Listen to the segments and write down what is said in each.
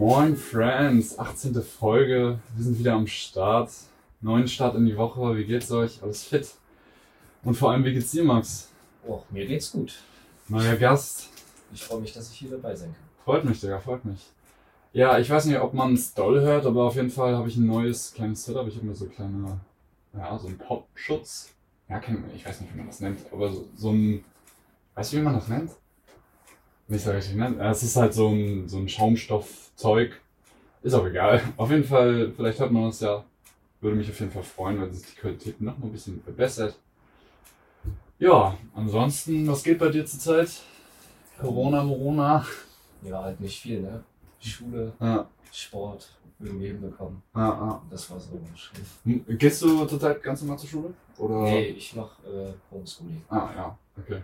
Moin Friends, 18. Folge, wir sind wieder am Start. Neuen Start in die Woche, wie geht's euch? Alles fit? Und vor allem, wie geht's dir, Max? Oh, mir geht's gut. Neuer Gast. Ich freue mich, dass ich hier dabei sein kann. Freut mich, Digga, freut mich. Ja, ich weiß nicht, ob man es doll hört, aber auf jeden Fall habe ich ein neues kleines Setup. Ich habe mir so kleine, ja, so einen Popschutz. Ja, kein, ich weiß nicht, wie man das nennt, aber so, so ein, weißt du, wie man das nennt? Nicht so richtig nennt. Es ist halt so ein, so ein Schaumstoffzeug. Ist auch egal. Auf jeden Fall, vielleicht hört man das ja. Würde mich auf jeden Fall freuen, wenn sich die Qualität noch mal ein bisschen verbessert. Ja, ansonsten, was geht bei dir zurzeit? Corona, Morona. Ja, halt nicht viel, ne? Schule, Ja, Sport, irgendwie hinbekommen. ja, ja. Das war so schön. Hm, Gehst du zurzeit ganz normal zur Schule? Oder? Nee, ich mach äh, Homeschooling. Ah, ja, okay.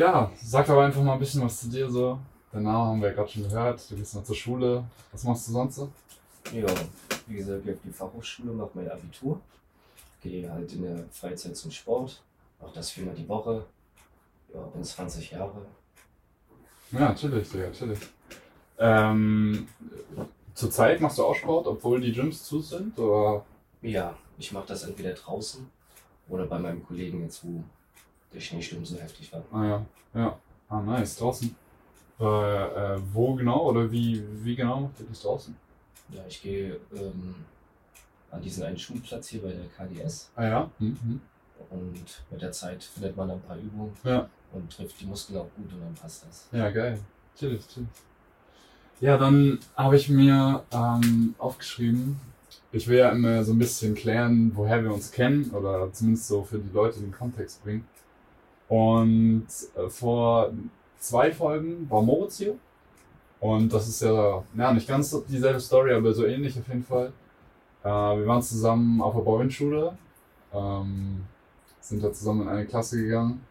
Ja, sag aber einfach mal ein bisschen was zu dir so. Deinen Namen haben wir ja gerade schon gehört. Du gehst noch zur Schule. Was machst du sonst so? Ja, wie gesagt, gehe auf die Fachhochschule, mache mein Abitur. Gehe halt in der Freizeit zum Sport. Auch das viermal die Woche. Ja, bin 20 Jahre. Ja, natürlich, Digga, natürlich. Ähm, zurzeit machst du auch Sport, obwohl die Gyms zu sind? Oder? Ja, ich mache das entweder draußen oder bei meinem Kollegen jetzt, wo der Schneesturm so heftig war. Ah ja, ja. Ah, nice, draußen. Äh, äh, wo genau oder wie, wie genau macht ihr das draußen? Ja, ich gehe ähm, an diesen einen Schulplatz hier bei der KDS. Ah ja? Mhm. Und mit der Zeit findet man ein paar Übungen Ja. und trifft die Muskeln auch gut und dann passt das. Ja, geil. Chillig, chillig. Ja, dann habe ich mir ähm, aufgeschrieben, ich will ja immer so ein bisschen klären, woher wir uns kennen oder zumindest so für die Leute den Kontext bringen. Und äh, vor zwei Folgen war Moritz hier. Und das ist ja, ja, nicht ganz dieselbe Story, aber so ähnlich auf jeden Fall. Äh, wir waren zusammen auf der Bauernschule, ähm, sind da zusammen in eine Klasse gegangen.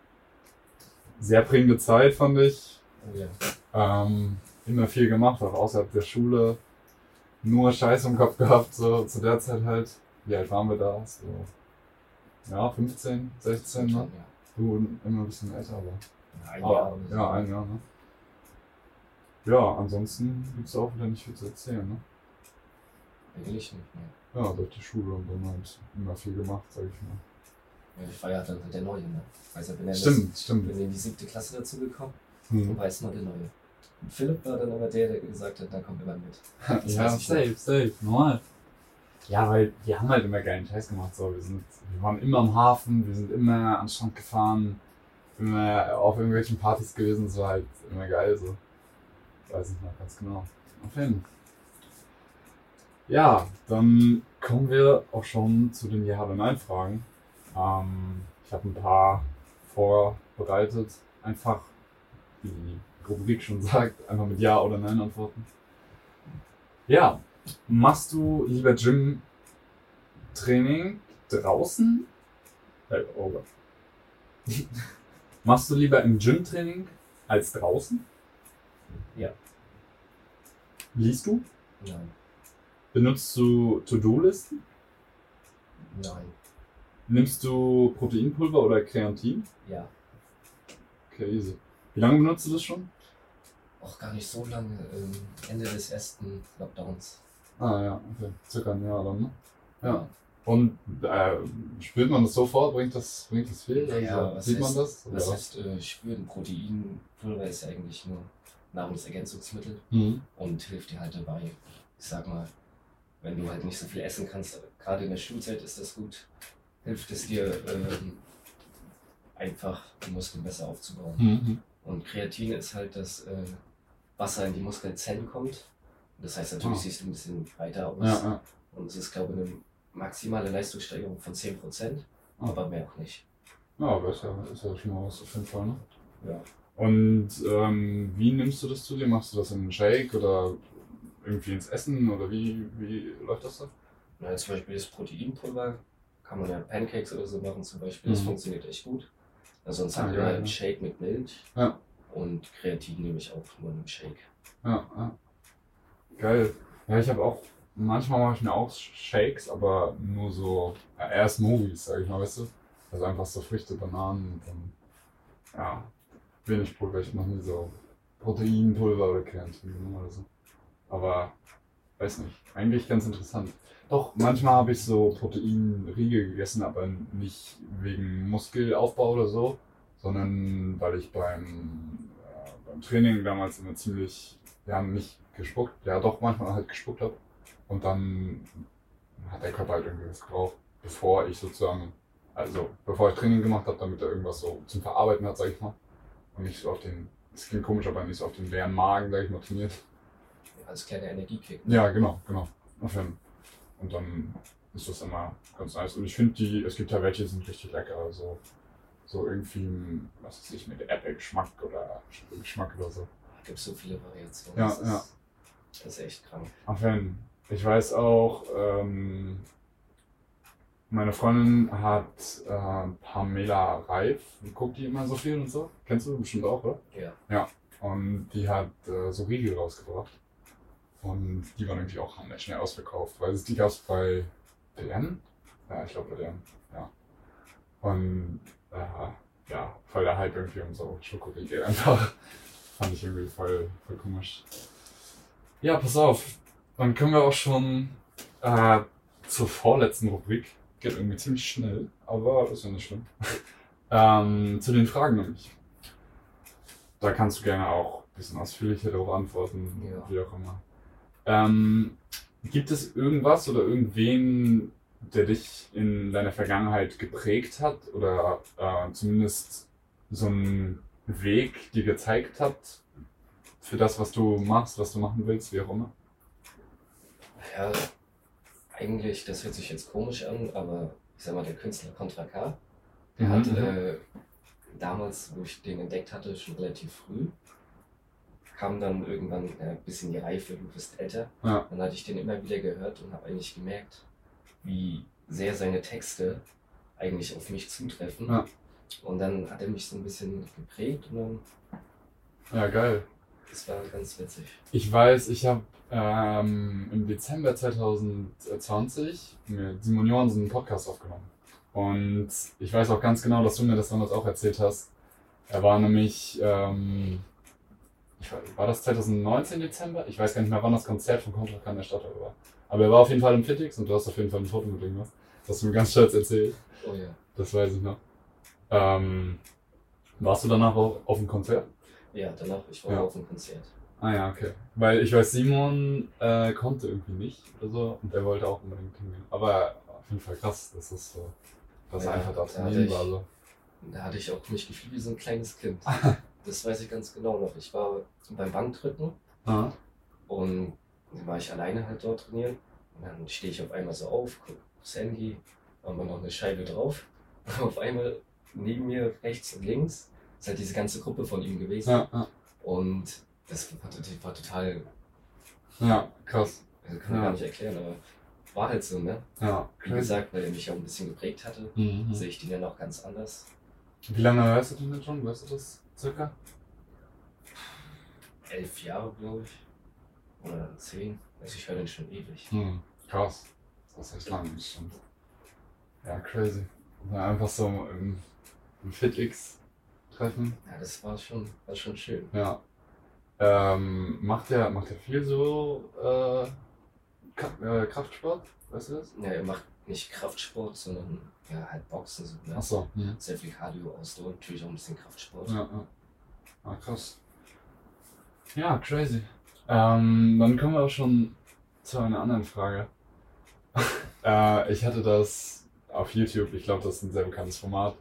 Sehr prägende Zeit, fand ich. Oh. Ähm, immer viel gemacht, auch außerhalb der Schule. Nur Scheiß im Kopf gehabt, so zu der Zeit halt. Wie alt waren wir da? So, ja, 15, 16, ne? Ja. Du immer ein bisschen älter, aber. Ein Aber- Jahr so. Ja, ein Jahr, ne? Ja, ansonsten gibt's auch wieder nicht viel zu erzählen, ne? Eigentlich nicht mehr. Ja, durch die Schule und dann halt immer viel gemacht, sag ich mal. Ja, ich war ja dann halt der Neue, ne? Also bin ja Stimmt, Das, stimmt. bin in die siebte Klasse dazu gekommen Hm. und war jetzt mal der Neue. Und Philipp war dann immer der, der gesagt hat, da kommt immer mit. Das ja, safe, safe, normal. Ja, weil wir haben halt immer geilen Scheiß gemacht. So. Wir, sind, wir waren immer am Hafen, wir sind immer an den Strand gefahren, immer auf irgendwelchen Partys gewesen. Es war halt immer geil. So. Weiß ich noch ganz genau. Auf jeden. Ja, dann kommen wir auch schon zu den Ja- oder Nein-Fragen. Ähm, ich habe ein paar vorbereitet. Einfach, wie die Rubrik schon sagt, einfach mit Ja oder Nein antworten. Ja, machst du lieber Gym-Training draußen? Äh, oh Gott. machst du lieber im Gym-Training als draußen? Ja. Liest du? Nein. Benutzt du To-Do-Listen? Nein. Nimmst du Proteinpulver oder Kreatin? Ja. Okay, easy. Wie lange benutzt du das schon? Auch gar nicht so lange. Ähm, Ende des ersten Lockdowns. Ah ja, okay. Circa ein Jahr dann, ne? Ja. Und äh, spürt man das sofort? Bringt das, bringt das viel? Naja, also, sieht man heißt- das? Oder Was heißt äh, spüren? Proteinpulver ist ja eigentlich nur Nahrungsergänzungsmittel Mhm. und hilft dir halt dabei. Ich sag mal, wenn du halt nicht so viel essen kannst, gerade in der Schulzeit ist das gut, hilft es dir ähm, einfach die Muskeln besser aufzubauen. Mhm. Und Kreatin ist halt, dass äh, Wasser in die Muskelzellen kommt. Das heißt, natürlich Ah. siehst du ein bisschen breiter aus. Ja, ja. Und es ist, glaube ich, eine maximale Leistungssteigerung von 10%, Ah. aber mehr auch nicht. Ja, aber ist ja, ist ja schon mal was auf jeden Fall, ne? Ja. Und ähm, wie nimmst du das zu dir? Machst du das in einen Shake oder irgendwie ins Essen oder wie, wie läuft das da? Na, zum Beispiel das Proteinpulver kann man ja Pancakes oder so machen zum Beispiel. Das Mhm. funktioniert echt gut. Also sonst Ah, haben wir halt einen Shake mit Milch. Ja. Und Kreatin nehme ich auch nur in einem Shake. Ja, ja. Geil. Ja, ich habe auch, manchmal mache ich mir auch Shakes, aber nur so, ja, eher Smoothies, sag ich mal, weißt du? Also einfach so Früchte, Bananen und dann, ja, wenig Pulver. Ich mache nie so Proteinpulver oder Kreatin oder so. Aber weiß nicht. Eigentlich ganz interessant. Doch, manchmal habe ich so Proteinriegel gegessen, aber nicht wegen Muskelaufbau oder so, sondern weil ich beim, äh, beim Training damals immer ziemlich, ja, nicht gespuckt, ja doch manchmal halt gespuckt habe. Und dann hat der Körper halt irgendwie was gebraucht, bevor ich sozusagen, also bevor ich Training gemacht habe, damit er irgendwas so zum Verarbeiten hat, sag ich mal. Und nicht so auf den, das klingt komisch, aber nicht so auf den leeren Magen, sag ich mal, trainiert. Als kleiner Energiekick. Ja, genau, genau. Und dann ist das immer ganz nice. Und ich finde die, es gibt ja welche, die sind richtig lecker. Also so irgendwie, was weiß ich, mit Apple-Geschmack oder Geschmack oder so. Gibt so viele Variationen. Ja, das ist, ja. Das ist echt krank. Auf jeden Fall. Ich weiß auch, ähm, meine Freundin hat äh, Pamela Reif, guckt die immer so viel und so. Kennst du bestimmt auch, oder? Ja. Und die hat äh, so Riegel rausgebracht. Und die waren irgendwie auch hammer schnell ausverkauft, weil es die gab es bei DM. Ja, ich glaube bei DM, ja. Und äh, ja, voll der Hype irgendwie um so Schokoriegel einfach. Fand ich irgendwie voll, voll komisch. Ja, pass auf. Dann können wir auch schon äh, zur vorletzten Rubrik. Geht irgendwie ziemlich schnell, aber ist ja nicht schlimm. ähm, zu den Fragen nämlich. Da kannst du gerne auch ein bisschen ausführlicher darauf antworten, Ja. wie auch immer. Ähm, gibt es irgendwas oder irgendwen, der dich in deiner Vergangenheit geprägt hat oder äh, zumindest so einen Weg dir gezeigt hat für das, was du machst, was du machen willst, wie auch immer? Ja, eigentlich, das hört sich jetzt komisch an, aber ich sag mal, der Künstler Contra K, der Mhm, hat mhm. äh, damals, wo ich den entdeckt hatte, schon relativ früh, kam dann irgendwann äh, bis in die Reife, du bist älter. Ja. Dann hatte ich den immer wieder gehört und habe eigentlich gemerkt, wie sehr seine Texte eigentlich auf mich zutreffen. Ja. Und dann hat er mich so ein bisschen geprägt und dann, Ja, geil. das war ganz witzig. Ich weiß, ich habe ähm, im Dezember 2020 mit Simon Johansen einen Podcast aufgenommen. Und ich weiß auch ganz genau, dass du mir das damals auch erzählt hast. Er war nämlich, ähm, war, das 2019 Dezember? Ich weiß gar nicht mehr, wann das Konzert von Contra K in der Stadt war. Aber er war auf jeden Fall im Fitix und du hast auf jeden Fall ein Foto mit ihm gemacht. Das hast du mir ganz stolz erzählt. Oh ja. Das weiß ich noch. Ähm, warst du danach auch auf dem Konzert? Ja, danach, ich war Ja. auf dem Konzert. Ah ja, okay. Weil ich weiß, Simon äh, konnte irgendwie nicht oder so und er wollte auch unbedingt hingehen. Aber auf jeden Fall krass, dass das so, dass er Ja, einfach da trainieren war. So. Da hatte ich auch mich gefühlt wie so ein kleines Kind. Das weiß ich ganz genau noch. Ich war beim Bankdrücken Ah, und dann war ich alleine halt dort trainieren. Und dann stehe ich auf einmal so auf, guck aufs Handy, haben wir noch eine Scheibe drauf. Und auf einmal neben mir rechts und links ist halt diese ganze Gruppe von ihm gewesen. ja, ja, Und das war, war total, ja, krass. also kann man Ja. gar nicht erklären, aber war halt so, ne? Ja, Wie gesagt, weil er mich auch ein bisschen geprägt hatte, Mhm. sehe ich den ja noch ganz anders. Wie lange hörst du den denn schon? Weißt du das circa? Elf Jahre, glaube ich. Oder zehn. Also ich höre den schon ewig. Hm, krass. Das ist echt lang, das stimmt. Ja, crazy. Ja, einfach so im, im FitX-Treffen. Ja, das war schon, war schon schön. Ja. Ähm, macht der, macht der viel so äh, äh, Kraftsport? Weißt du das? Ja, er macht nicht Kraftsport, sondern ja, halt Boxen so. Ne? Achso. Hm. Sehr viel Cardio, Ausdauer, natürlich auch ein bisschen Kraftsport. Ja, ja. Ah, krass. Ja, crazy. Ähm, dann kommen wir auch schon zu einer anderen Frage. äh, ich hatte das auf YouTube, ich glaube, das ist ein sehr bekanntes Format.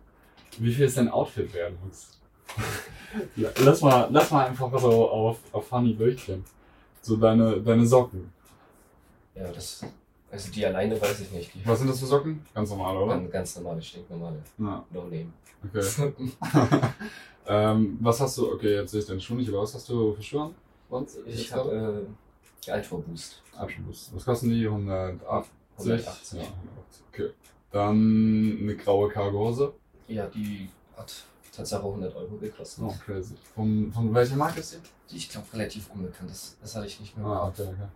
Wie viel ist dein Outfit wert, Max? Ja, lass, mal, lass mal einfach so auf, auf Funny durchgehen. So deine, deine Socken. Ja, das. Also die alleine weiß ich nicht. Die Was sind das für Socken? Ganz normale, oder? waren ganz normale, stinknormale Ja, No-Name. okay. ähm, was hast du, okay, jetzt sehe ich deinen Schuh nicht, aber was hast du für Schuhe an? Sonst? Ich habe äh, Altor Boost. Abschluss. Was kosten die? 180? 180. Ja, 180. Okay. Dann eine graue Cargo-Hose. Ja, die hat Tatsache 100 Euro gekostet. Oh, crazy. Von, von welcher Marke ist die? Ich glaube, relativ unbekannt. Das, das hatte ich nicht mehr. Ah, okay, okay.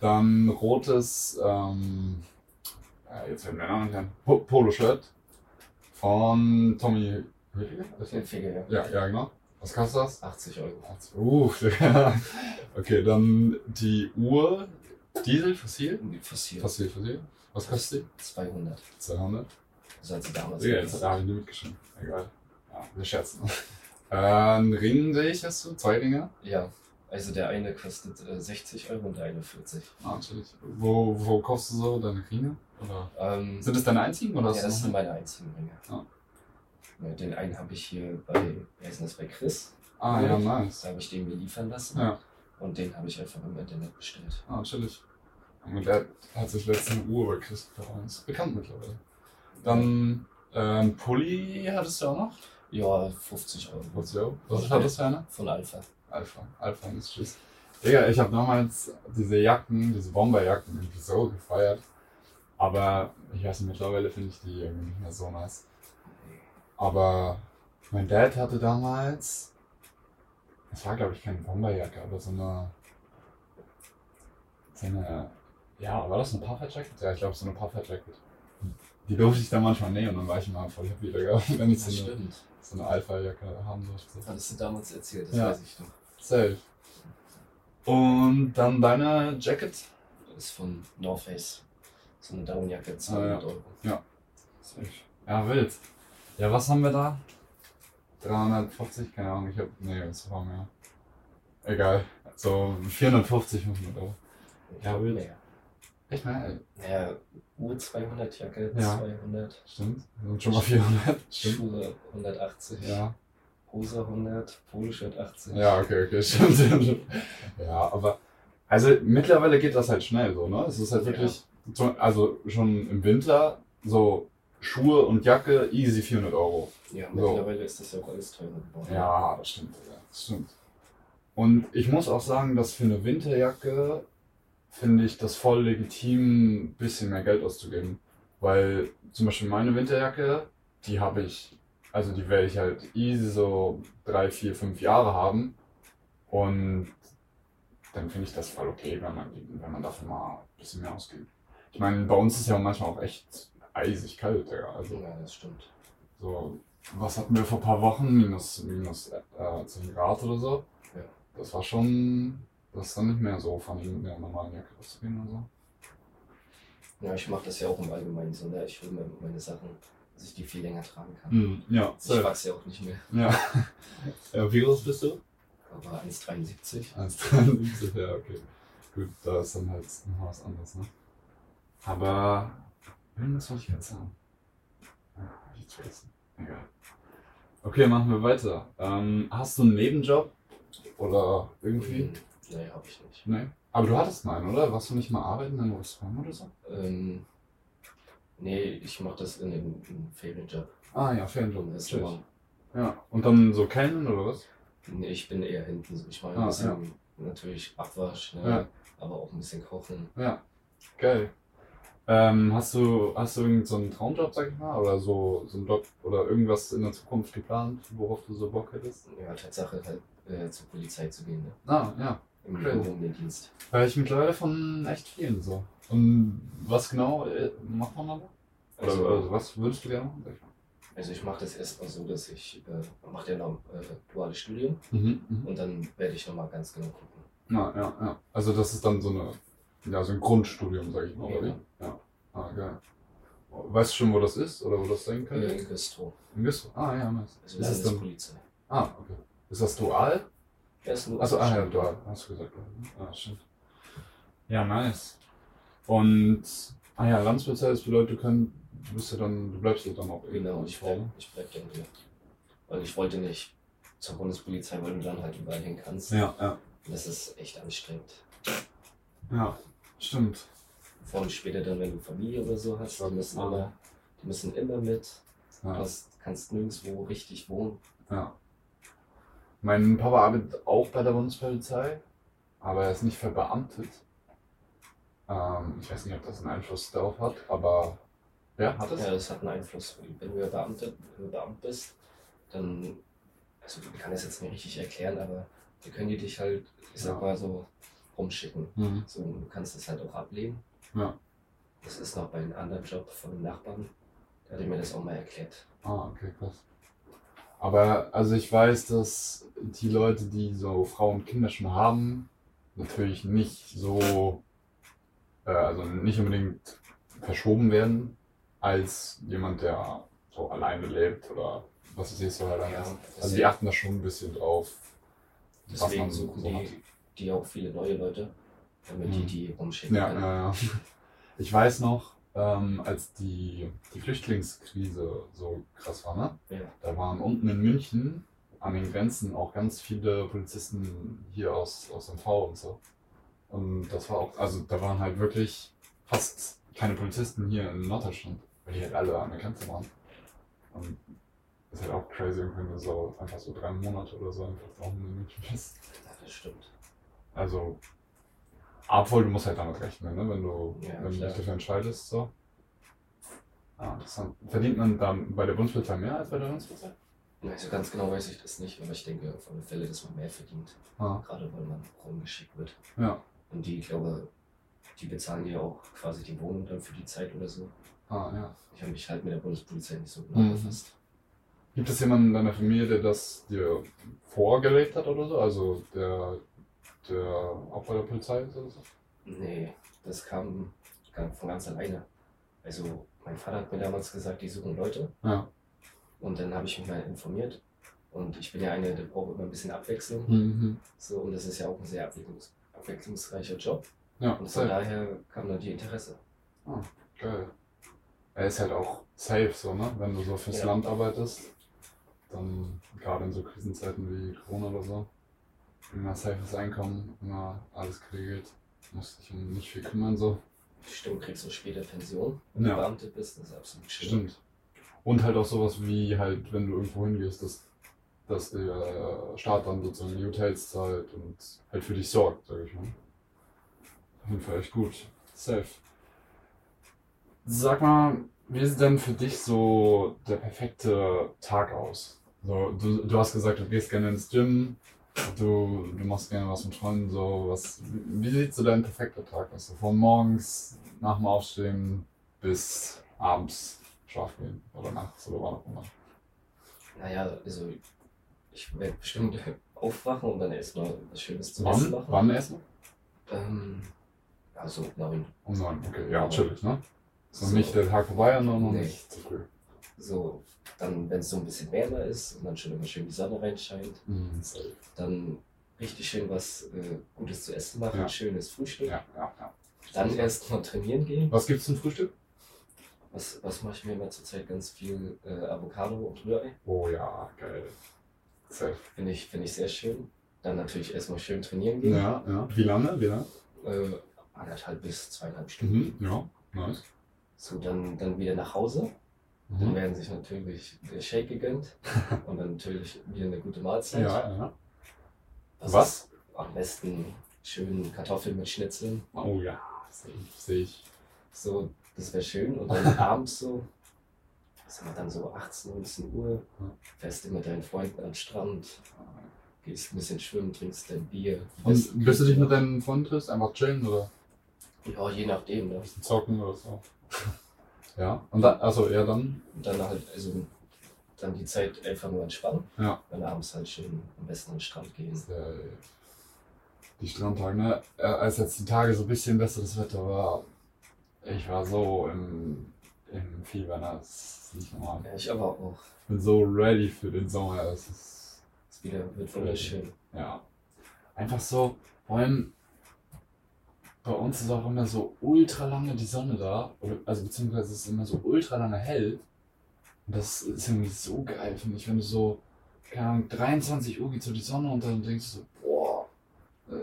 Dann rotes, ähm, ja, jetzt fällt mir der Name nicht ein. Po Polo-Shirt von Tommy Hilfiger? Hilfiger, ja. Ja, ja, genau. Was kostet das? 80 Euro. Uff, okay, dann die Uhr. Diesel, fossil? Fossil. Fossil, fossil. Was kostet 200. die? 200? Das hat sie damals Ja, jetzt habe ich nicht mitgeschrieben. Egal. Ja, wir scherzen. Äh, ein Ring sehe ich, hast du? Zwei Ringe? Ja, also der eine kostet äh, 60 Euro und der eine 40. Ah, natürlich. Wo, wo kaufst du so deine Ringe? Oder? Ähm, Sind das deine einzigen? Oder ja, das sind meine einzigen Ringe. Ah. Ja, den einen habe ich hier bei, heißt denn das, bei Chris. Ah, ja, nice. Da habe ich den mir liefern lassen. Ja, Und den habe ich einfach im Internet bestellt. ah, natürlich. Und der hat sich letztens eine Uhr bei Chris gekauft. Ist bekannt mittlerweile. Dann, ähm, Pulli hattest du auch noch? Ja, 50 Euro. Was, ja. Was hat das für eine? Von Alpha. Alpha. Alpha ist tschüss. Digga, ich habe damals diese Jacken, diese Bomberjacken irgendwie so gefeiert. Aber ich weiß nicht, mittlerweile finde ich die irgendwie nicht mehr so nice. Aber mein Dad hatte damals, es war glaube ich keine Bomberjacke, aber so eine, so eine, ja, war das eine Puffer-Jacket? Ja, ich glaube so eine Puffer-Jacket. Die durfte ich dann manchmal nehmen und dann war ich immer voll happy, wenn ich so eine, stimmt. so eine Alpha-Jacke haben durfte. Hattest du damals erzählt, das Ja. weiß ich noch. Safe. Und dann deine Jacket? Das ist von North Face. So eine Downjacke, 200 Euro. Safe. Ja, wild. Ja, was haben wir da? 340, keine Ahnung, ich hab. Nee, das war mehr. Egal. So 450, 500 Euro. Ja, Ja, wild. mehr. Echt mehr? Ja, Uhr 200, Jacke Ja. 200, Stimmt. Sind schon mal 400. Stimmt. Schuhe 180, Ja. Hose 100, Poloshirt 80. Ja, okay, okay, stimmt. Ja, aber. Also mittlerweile geht das halt schnell so, ne? Es ist halt Ja. wirklich. so- Also schon im Winter so Schuhe und Jacke easy 400 Euro. Ja, So. mittlerweile ist das ja auch alles teurer geworden. Ja, das stimmt. Ja, das stimmt. Und ich muss auch sagen, dass für eine Winterjacke finde ich das voll legitim, ein bisschen mehr Geld auszugeben. Weil zum Beispiel meine Winterjacke, die habe ich, also die werde ich halt easy so drei, vier, fünf Jahre haben. Und dann finde ich das voll okay, wenn man, wenn man dafür mal ein bisschen mehr ausgibt. Ich meine, bei uns ist ja manchmal auch echt eisig kalt, Digga. Also Ja, das stimmt. so, was hatten wir vor ein paar Wochen? Minus, minus äh, 10 Grad oder so. Ja. Das war schon, das ist dann nicht mehr so von der normalen Jacke auszugehen und so. Ja, ich mache das ja auch im Allgemeinen so, ne? Ich will mir meine Sachen, dass ich die viel länger tragen kann. Hm, ja, Ich wachse ja auch nicht mehr. ja. ja. Wie groß bist du? Aber 1,73. 1,73, ja, okay. Gut, da ist dann halt noch was anderes, ne? Aber, irgendwas wollte ich gerade sagen. Ja, hab ich jetzt vergessen. Egal. Okay, machen wir weiter. Ähm, hast du einen Nebenjob? Oder irgendwie? Hm, Nee, habe ich nicht. Nee. Aber du hattest einen, oder? Warst du nicht mal arbeiten in einem Restaurant oder so? Ähm, nee, ich mache das in einem, in einem Ferienjob. Ah ja, Ferienjob. Restaurant. Ja. Und dann so kennen oder was? Nee, ich bin eher hinten. Ich mache Ah, ein bisschen natürlich Abwasch, ne? Ja. aber auch ein bisschen kochen. Ja. Geil. Ähm, hast du, hast du irgendeinen so einen Traumjob, sag ich mal? Oder so, so einen Job oder irgendwas in der Zukunft geplant, worauf du so Bock hättest? Ja, Tatsache halt äh, zur Polizei zu gehen, ne? Ah, ja. Im Okay. Dienst. Weil ich mittlerweile von echt vielen so. Und was genau äh, macht man da? Oder Also, also, was würdest du gerne machen? also ich mache das erstmal so, dass ich äh, mache ja noch äh, duales Studium Mhm, mhm. und dann werde ich nochmal ganz genau gucken. Ja, ja, ja. Also das ist dann so eine, ja, so ein Grundstudium, sag ich mal, oder wie? Ja. Ja. Ah, geil. Weißt du schon, wo das ist oder wo das sein könnte? Äh, in Güstrow. In Güstrow. Ah, ja, nice. Also Ist es dann, Landespolizei. ah, okay. Ist das dual? Ist nur Achso, ah, ja, dual. Hast du gesagt. Ah, stimmt. Ja, nice. Und, ah ja, Landespolizei, das bedeutet, du, können, du bist ja dann, du bleibst ja dann auch Genau, in ich bleib, ich bleib dann hier. Weil ich wollte nicht zur Bundespolizei, weil du dann halt überall hin kannst. Ja, ja. Das ist echt anstrengend. Ja, stimmt. Vor allem später dann, wenn du Familie oder so hast, die müssen Ah. immer, die müssen immer mit. Du Ja. hast, kannst nirgendwo richtig wohnen. Ja. Mein Papa arbeitet auch bei der Bundespolizei, aber er ist nicht verbeamtet. Ähm, ich weiß nicht, ob das einen Einfluss darauf hat, aber ja, hat es? Ja, das hat einen Einfluss. Wenn du ja Beamte, wenn du Beamt bist, dann, also ich kann das jetzt nicht richtig erklären, aber dann können die dich halt, ich sag Ja. mal so, rumschicken. Mhm. So, du kannst das halt auch ablehnen. Ja. Das ist noch bei einem anderen Job von einem Nachbarn. Der hat mir das auch mal erklärt. Ah, okay, krass. Aber also ich weiß, dass die Leute, die so Frauen und Kinder schon haben, natürlich nicht so, äh, also nicht unbedingt verschoben werden, als jemand, der so alleine lebt oder was weiß ich, so alleine Ja, Also die achten da schon ein bisschen drauf. was Deswegen man suchen so hat. die, die auch viele neue Leute, damit die Mhm. die rumschicken Ja, können. ja, ja. Ich weiß noch, ähm, als die, die Flüchtlingskrise so krass war, ne? Ja. Da waren unten in München an den Grenzen auch ganz viele Polizisten hier aus, aus MV und so. Und das war auch, also da waren halt wirklich fast keine Polizisten hier in Norddeutschland, weil die halt alle an der Grenze waren. Und das ist halt auch crazy, wenn du so einfach so drei Monate oder so einfach unten in München bist. Ja, das stimmt. Also, obwohl du musst halt damit rechnen, ne? wenn du, Ja, wenn du dich dafür entscheidest. So. Ah, interessant. Verdient man dann bei der Bundespolizei mehr als bei der Landespolizei? Also ganz genau weiß ich das nicht, aber ich denke auf alle Fälle, dass man mehr verdient. Ah, Gerade weil man rumgeschickt wird. ja. Und die, ich glaube, die bezahlen ja auch quasi die Wohnung dann für die Zeit oder so. Ah, ja. Ich habe mich halt mit der Bundespolizei nicht so genau Mhm. befasst. Gibt es jemanden in deiner Familie, der das dir vorgelegt hat oder so? Also der, der bei der Polizei oder so? Nee, das kam, kam von ganz alleine. Also mein Vater hat mir damals gesagt, die suchen Leute. Ja. Und dann habe ich mich mal informiert. Und ich bin ja einer, der braucht immer ein bisschen Abwechslung. Mhm. So, und das ist ja auch ein sehr abwechslungs abwechslungsreicher Job. Ja, Und von safe. daher kam dann die Interesse. Geil. Er ist halt auch safe so, ne? Wenn du so fürs Ja. Land arbeitest, dann gerade in so Krisenzeiten wie Corona oder so, immer safes Einkommen, immer alles geregelt, musst dich um nicht viel kümmern so. Stimmt, kriegst du später Pension, wenn Ja. du Beamte bist, das ist absolut schön. Stimmt. Und halt auch sowas wie halt, wenn du irgendwo hingehst, dass, dass der Staat dann sozusagen die Hotels zahlt und halt für dich sorgt, sag ich mal. Auf jeden Fall echt gut. Safe. Sag mal, wie sieht denn für dich so der perfekte Tag aus? So, du, du hast gesagt, du gehst gerne ins Gym, du, du machst gerne was mit Freunden, so was. Wie sieht so dein perfekter Tag aus? So von morgens nach dem Aufstehen bis abends schlafen gehen oder nachts oder wann auch immer. Naja, also ich werde bestimmt aufwachen und dann erstmal was Schönes zu essen Wann? machen. Wann essen? Ähm, also neun. Um neun. Okay, ja, chillig, ne? So, So. nicht der Tag vorbei und dann noch Nee. nicht zu früh. So, dann, wenn es so ein bisschen wärmer ist und dann schon immer schön die Sonne reinscheint, Mhm, dann richtig schön was äh, Gutes zu essen machen, Ja. schönes Frühstück. Ja, ja, ja. Dann erst mal trainieren gehen. Was gibt's zum Frühstück? Was, was mache ich mir immer zurzeit ganz viel? Äh, Avocado und Rührei. Oh ja, geil. Finde ich, finde ich sehr schön. Dann natürlich erstmal schön trainieren gehen. Ja, ja. Wie lange? Wie lange? Äh, anderthalb bis zweieinhalb Stunden. Mhm, ja, nice. So, dann, dann wieder nach Hause. Dann Mhm. werden sich natürlich der Shake gegönnt. und dann natürlich wieder eine gute Mahlzeit. Ja, ja. Das Was? ist Am besten schön Kartoffeln mit Schnitzeln. Oh ja. Sehe ich. So, das wäre schön. Und dann abends so, haben wir dann so 18, 19 Uhr, fährst du mit deinen Freunden am Strand, gehst ein bisschen schwimmen, trinkst dein Bier. Und bis du dich mit deinen Freunden triffst, einfach chillen oder Ja, je nachdem. Ne? ein bisschen zocken oder so? ja. Und dann, also ja, dann. Und dann halt, also dann die Zeit einfach nur entspannen. Ja. Dann abends halt schön am besten an den Strand gehen. die Strandtage, ne? Als jetzt die Tage so ein bisschen besseres Wetter war, ich war so im, im Fieber, ne? Das ist nicht normal. Ja, ich aber auch. Ich bin so ready für den Sommer. Es ist, Es wieder wird wunderschön. ja. Einfach so, vor allem bei uns ist auch immer so ultra lange die Sonne da. Also beziehungsweise es ist immer so ultra lange hell. Und das ist irgendwie so geil, finde ich, wenn du so, keine Ahnung, 23 Uhr geht so die Sonne und dann denkst du so, boah,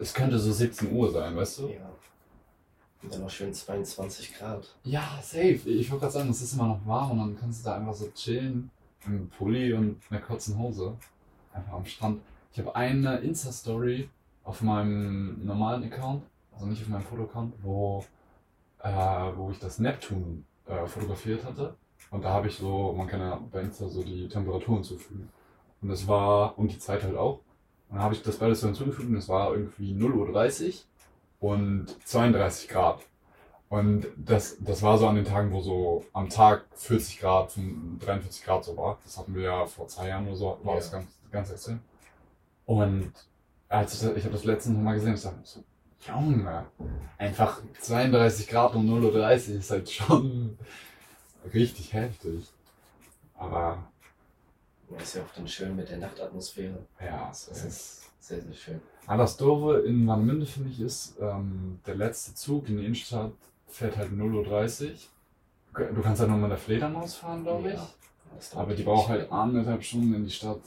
es könnte so 17 Uhr sein, weißt du? Ja. Und dann noch schön 22 Grad. Ja, safe. Ich wollte gerade sagen, es ist immer noch warm und dann kannst du da einfach so chillen im Pulli und einer kurzen Hose. Einfach am Strand. Ich habe eine Insta-Story auf meinem normalen Account, also nicht auf meinem Fotoaccount, wo, äh, wo ich das Neptun äh, fotografiert hatte. Und da habe ich so, man kann ja bei Insta so die Temperatur hinzufügen. Und das war, und die Zeit halt auch. Und dann habe ich das beides so hinzugefügt und es war irgendwie 0.30 Uhr und 32 Grad. Und das, das war so an den Tagen, wo so am Tag 40 Grad, 43 Grad so war. Das hatten wir ja vor zwei Jahren oder so, war Ja. das ganz, ganz extrem. Und als ich, das- ich habe das letzte Mal gesehen, ich dachte so, Junge, einfach 32 Grad um 0.30 Uhr ist halt schon richtig heftig. Aber Ja, ist ja auch dann schön mit der Nachtatmosphäre. ja, es ist ist. sehr, sehr schön. Aber das Doofe in Warnemünde, finde ich, ist, ähm, der letzte Zug in die Innenstadt fährt halt 0.30 Uhr. Du kannst halt nur mit der Fledermaus fahren, glaube ich. Ja, dauert Aber die braucht halt anderthalb Stunden in die Stadt.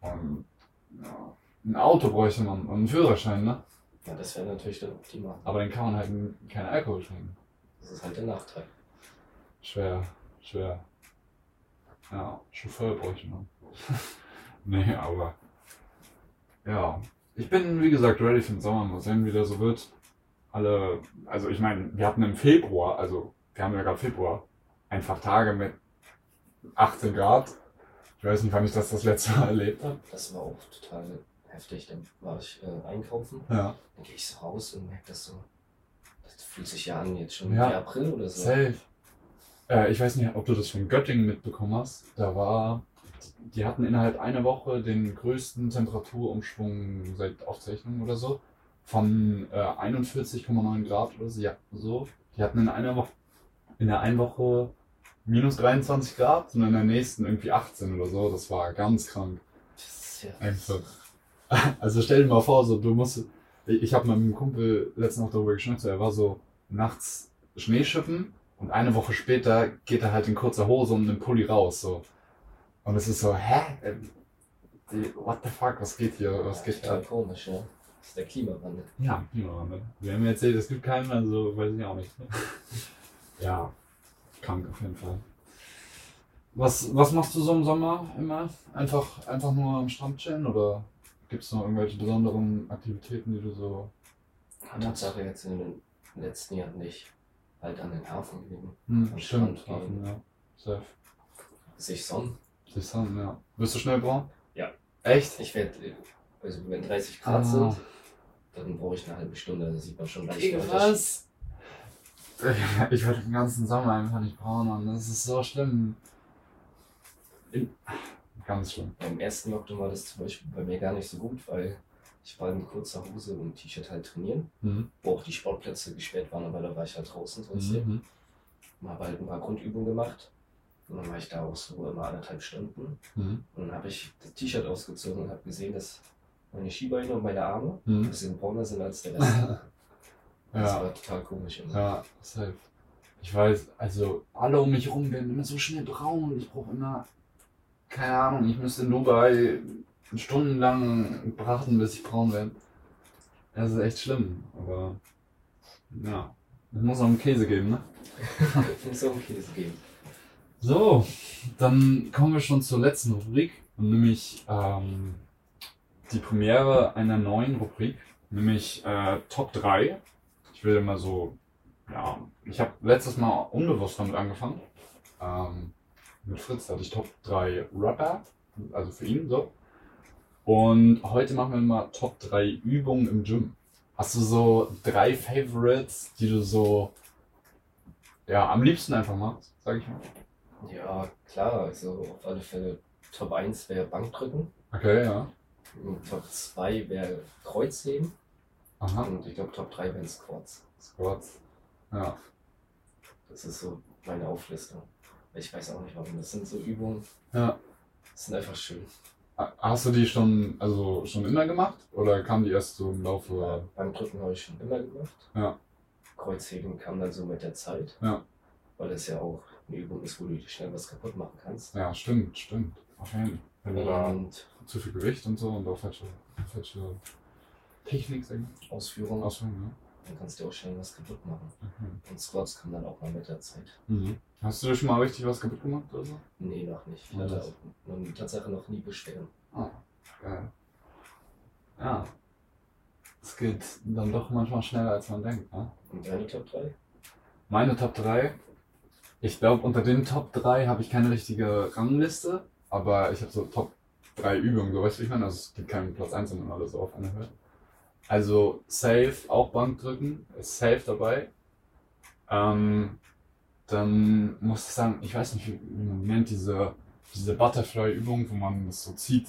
Und ja, ein Auto bräuchte man und einen Führerschein, ne? Ja, das wäre natürlich dann optimal. Aber dann kann man halt keinen Alkohol trinken. Das ist halt der Nachteil. Schwer, schwer. Ja, Chauffeur bräuchte man. nee, aber. Ja. Ich bin, wie gesagt, ready für den Sommer. Mal sehen, wie der so wird. Alle, also ich meine, wir hatten im Februar, also wir haben ja gerade Februar, einfach Tage mit 18 Grad. Ich weiß nicht, wann ich das das letzte Mal erlebt habe. Das war auch total heftig. Dann war ich äh, einkaufen, Ja. dann gehe ich so raus und merke das so. Das fühlt sich ja an, jetzt schon Ja. wie April oder so. Safe. Äh, ich weiß nicht, ob du das von Göttingen mitbekommen hast. Da war, die hatten innerhalb einer Woche den größten Temperaturumschwung seit Aufzeichnung oder so. Von äh, 41,9 Grad oder so. Ja, so. Die hatten in einer Woche, in der einen Woche minus 23 Grad und in der nächsten irgendwie 18 oder so. Das war ganz krank. Das ist ja Einfach. Also stell dir mal vor, so du musst. Ich, ich habe mit einem Kumpel letztens noch darüber geschnackt, so, er war so nachts Schneeschippen und eine Woche später geht er halt in kurzer Hose und einem Pulli raus. So. Und es ist so, hä? Die- What the fuck, was geht hier? Was geht total da? komisch, ja. Das ist der Klimawandel. Ja, Klimawandel. Wir haben mir erzählt, es gibt keinen, also weiß ich auch nicht. ja, krank auf jeden Fall. Was, was machst du so im Sommer immer? Einfach, einfach nur am Strand chillen oder gibt es noch irgendwelche besonderen Aktivitäten, die du so. Tatsache jetzt in den letzten Jahren nicht. Halt an den Hafen gelegen. Hm, Am stimmt, Strand Hafen, ja. Safe. Sich sonnen. Sich Sun, ja. Wirst du schnell braun? Ja. Echt? Ich werde, also wenn 30 Grad Ah. sind, dann brauche ich eine halbe Stunde, da sieht man schon den Unterschied. was? Ich werde den ganzen Sommer einfach nicht braun und das ist so schlimm. In- Ganz schlimm. Beim ersten Lockdown war das zum Beispiel bei mir gar nicht so gut, weil ich war in kurzer Hose und T-Shirt halt trainieren, Mhm. wo auch die Sportplätze gesperrt waren, aber da war ich halt draußen trotzdem. Mhm. Und habe halt ein paar Grundübungen gemacht. Und dann war ich da auch so immer anderthalb Stunden. Mhm. Und dann habe ich das T-Shirt ausgezogen und habe gesehen, dass meine Schienbeine und meine Arme ein Mhm. bisschen brauner sind als der Rest. Das Ja. war total komisch. Immer. Ja, safe. Ich weiß, also alle um mich herum werden immer so schnell braun und ich brauche immer, keine Ahnung, ich müsste in Dubai stundenlang braten, bis ich braun werde. Das ist echt schlimm, aber ja, es muss noch einen Käse geben, ne? Muss auch einen Käse geben. So, dann kommen wir schon zur letzten Rubrik, nämlich ähm, die Premiere einer neuen Rubrik, nämlich äh, Top 3. Ich will immer so, ja, ich habe letztes Mal unbewusst damit angefangen. Ähm, mit Fritz hatte ich Top 3 Rapper, also für ihn so. Und heute machen wir mal Top 3 Übungen im Gym. Hast du so drei Favorites, die du so, ja, am liebsten einfach machst, sag ich mal? Ja, klar, also auf alle Fälle Top 1 wäre Bankdrücken. Okay, ja. Und Top 2 wäre Kreuzheben. Aha. Und ich glaube Top 3 wären Squats. Squats. Ja. Das ist so meine Auflistung. Ich weiß auch nicht warum. Das sind so Übungen, Ja. das sind einfach schön. Ha- Hast du die schon, also schon immer gemacht? Oder kam die erst so im Laufe? Äh, Bankdrücken habe ich schon immer gemacht. Ja. Kreuzheben kam dann so mit der Zeit. Ja. Weil das ja auch eine Übung ist, wo du schnell was kaputt machen kannst. Ja, stimmt, stimmt. Auf jeden Fall. Wenn du da zu viel Gewicht und so und auch falsche, falsche Technik sagen. Ausführung, Ausführung, dann kannst du auch schnell was kaputt machen. Okay. Und Squats kommen dann auch mal mit der Zeit. Mhm. Hast du dir schon mal richtig was kaputt gemacht oder so? Nee, noch nicht. Ich hatte auch noch, Tatsache noch nie Beschwerden. Ah, geil. Ja. Es geht dann doch manchmal schneller als man denkt, ne? Und deine Top 3? Meine Top 3. Ich glaube, unter den Top 3 habe ich keine richtige Rangliste, aber ich habe so Top 3 Übungen, so weißt du, ich meine? Also es gibt keinen Platz 1, sondern alles so auf einer Höhe. Also Safe, auch Bankdrücken, ist Safe dabei. Ähm, dann muss ich sagen, ich weiß nicht, wie, man nennt diese, diese Butterfly-Übung, wo man das so zieht.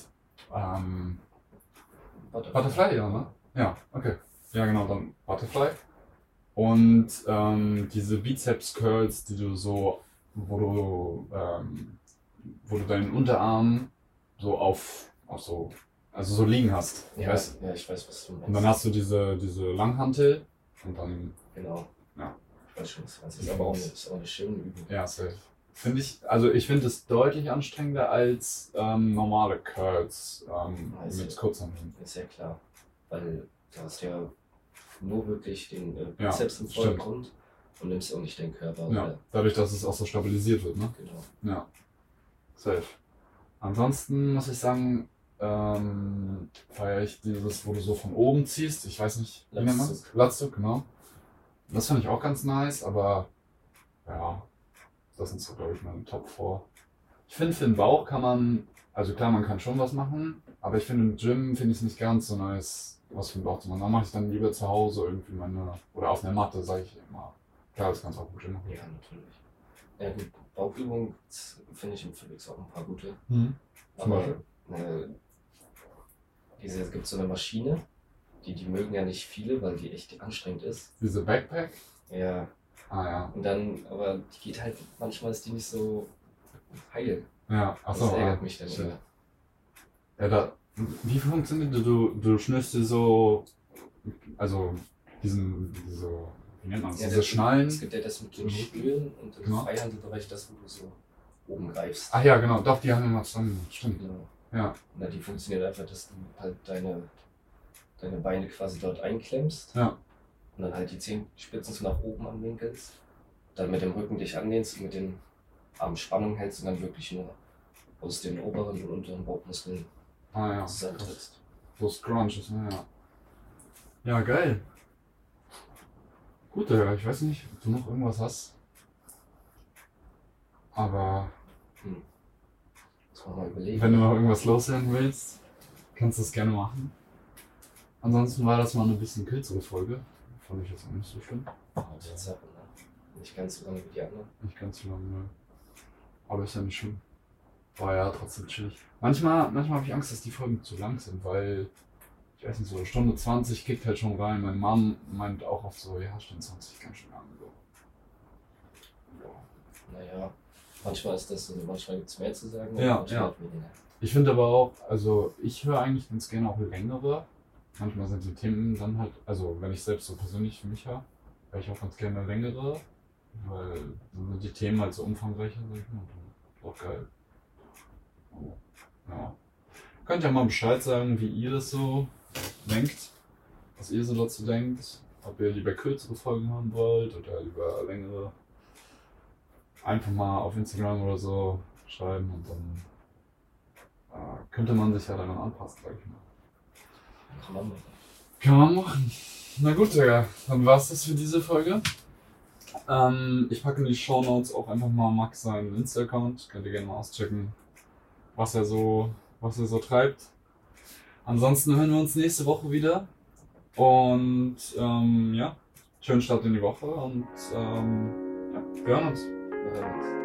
Ähm, Butterfly, ja, ne? Ja, okay. Ja, genau, dann Butterfly. Und ähm, diese Bizeps Curls, die du so, wo du, ähm, wo du deinen Unterarm so auf, auf so, also so liegen hast. Ja, Weißt? ja, ich weiß, was du meinst. Und dann hast du diese, diese Langhantel und dann, Genau. Ja. Ich weiß schon, was du meinst. Das ist aber auch eine, ist auch eine schöne Übung. ja, safe. Finde ich, also ich finde es deutlich anstrengender als ähm, normale Curls ähm, Also- mit Kurzhanteln. Ist ja klar. Weil du hast ja nur wirklich den äh, Ja, Bizeps im stimmt. Vordergrund und nimmst auch nicht deinen Körper. Ja, Oder, dadurch, dass es auch so stabilisiert wird, ne? genau. Ja. Safe. Ansonsten muss ich sagen, ähm, feiere ich dieses, wo du so von oben ziehst. Ich weiß nicht, wie man das? Latzzug. Latzzug, genau. Das finde ich auch ganz nice, aber ja, das sind so, glaube ich, meine Top 4. Ich finde, für den Bauch kann man, also klar, man kann schon was machen, aber ich finde im Gym finde ich es nicht ganz so nice, was für den Bauch zu machen. Da mache ich dann lieber zu Hause irgendwie meine, oder auf einer Matte, sage ich immer. Klar, das kannst du auch gut Gym machen. Ja, natürlich. Ja gut, Bauchübungen finde ich im Felix auch ein paar gute. Mhm. Zum Aber Beispiel? äh, diese, es gibt so eine Maschine, die, die mögen ja nicht viele, weil die echt anstrengend ist. Diese Backpack? Ja. Ah ja. Und dann, aber die geht halt, manchmal ist die nicht so heil. Ja, achso. das ärgert ah, mich dann immer. Ja, da, wie funktioniert das? Du, du schnürst dir so, also diesen, diese, wie nennt man das, Ja, diese das- Schnallen? Es gibt ja das mit den Mhm. Stühlen und im Genau. Freihandelbereich das, wo du so oben greifst. Ach ja, genau, doch, die haben immer zusammen, stimmt. Genau. Ja, Na, die funktioniert einfach, dass du halt deine, deine Beine quasi dort einklemmst ja, und dann halt die Zehenspitzen so nach oben anwinkelst. Dann mit dem Rücken dich anlehnst und mit den Armen Spannung hältst und dann wirklich nur aus den oberen und unteren Bauchmuskeln ah ja. zusammentrittst. So Scrunches, ne, ja. Ja, geil. Gut, Digga, ich weiß nicht, ob du noch irgendwas hast. Aber Muss man mal überlegen. wenn du noch irgendwas loswerden willst, kannst du das gerne machen. Ansonsten war das mal eine bisschen kürzere Folge. Fand ich jetzt auch nicht so schlimm. Tatsache, ne? Nicht ganz so lange wie die anderen. Nicht ganz so lange, ne. Aber ist ja nicht schlimm. War ja trotzdem chillig. Manchmal, manchmal habe ich Angst, dass die Folgen zu lang sind, weil, ich weiß nicht, so eine Stunde 20 kickt halt schon rein. Meine Mom meint auch oft so, ja, Stunde 20 ganz schön lang. So. Ja. Naja, manchmal ist das so, manchmal gibt es mehr zu sagen, Ja, ja. Ich finde aber auch, also ich höre eigentlich ganz gerne auch längere. Manchmal sind die Themen dann halt, also wenn ich selbst so persönlich für mich höre, höre ich auch ganz gerne längere, weil sind die Themen halt so umfangreicher, mal. Und auch geil. Ja. Könnt ihr mal Bescheid sagen, wie ihr das so denkt, was ihr so dazu denkt, ob ihr lieber kürzere Folgen haben wollt oder lieber längere. Einfach mal auf Instagram oder so schreiben und dann äh, könnte man sich ja daran anpassen, sag ich mal. Kann man machen. Kann man machen. Na gut, Digga, dann war's das für diese Folge. Ähm, ich packe in die Show Notes auch einfach mal Max seinen Insta-Account. Könnt ihr gerne mal auschecken, was er so, was er so treibt. Ansonsten hören wir uns nächste Woche wieder. Und ähm, ja, schönen Start in die Woche und ähm, ja, wir hören uns. Wir hören uns.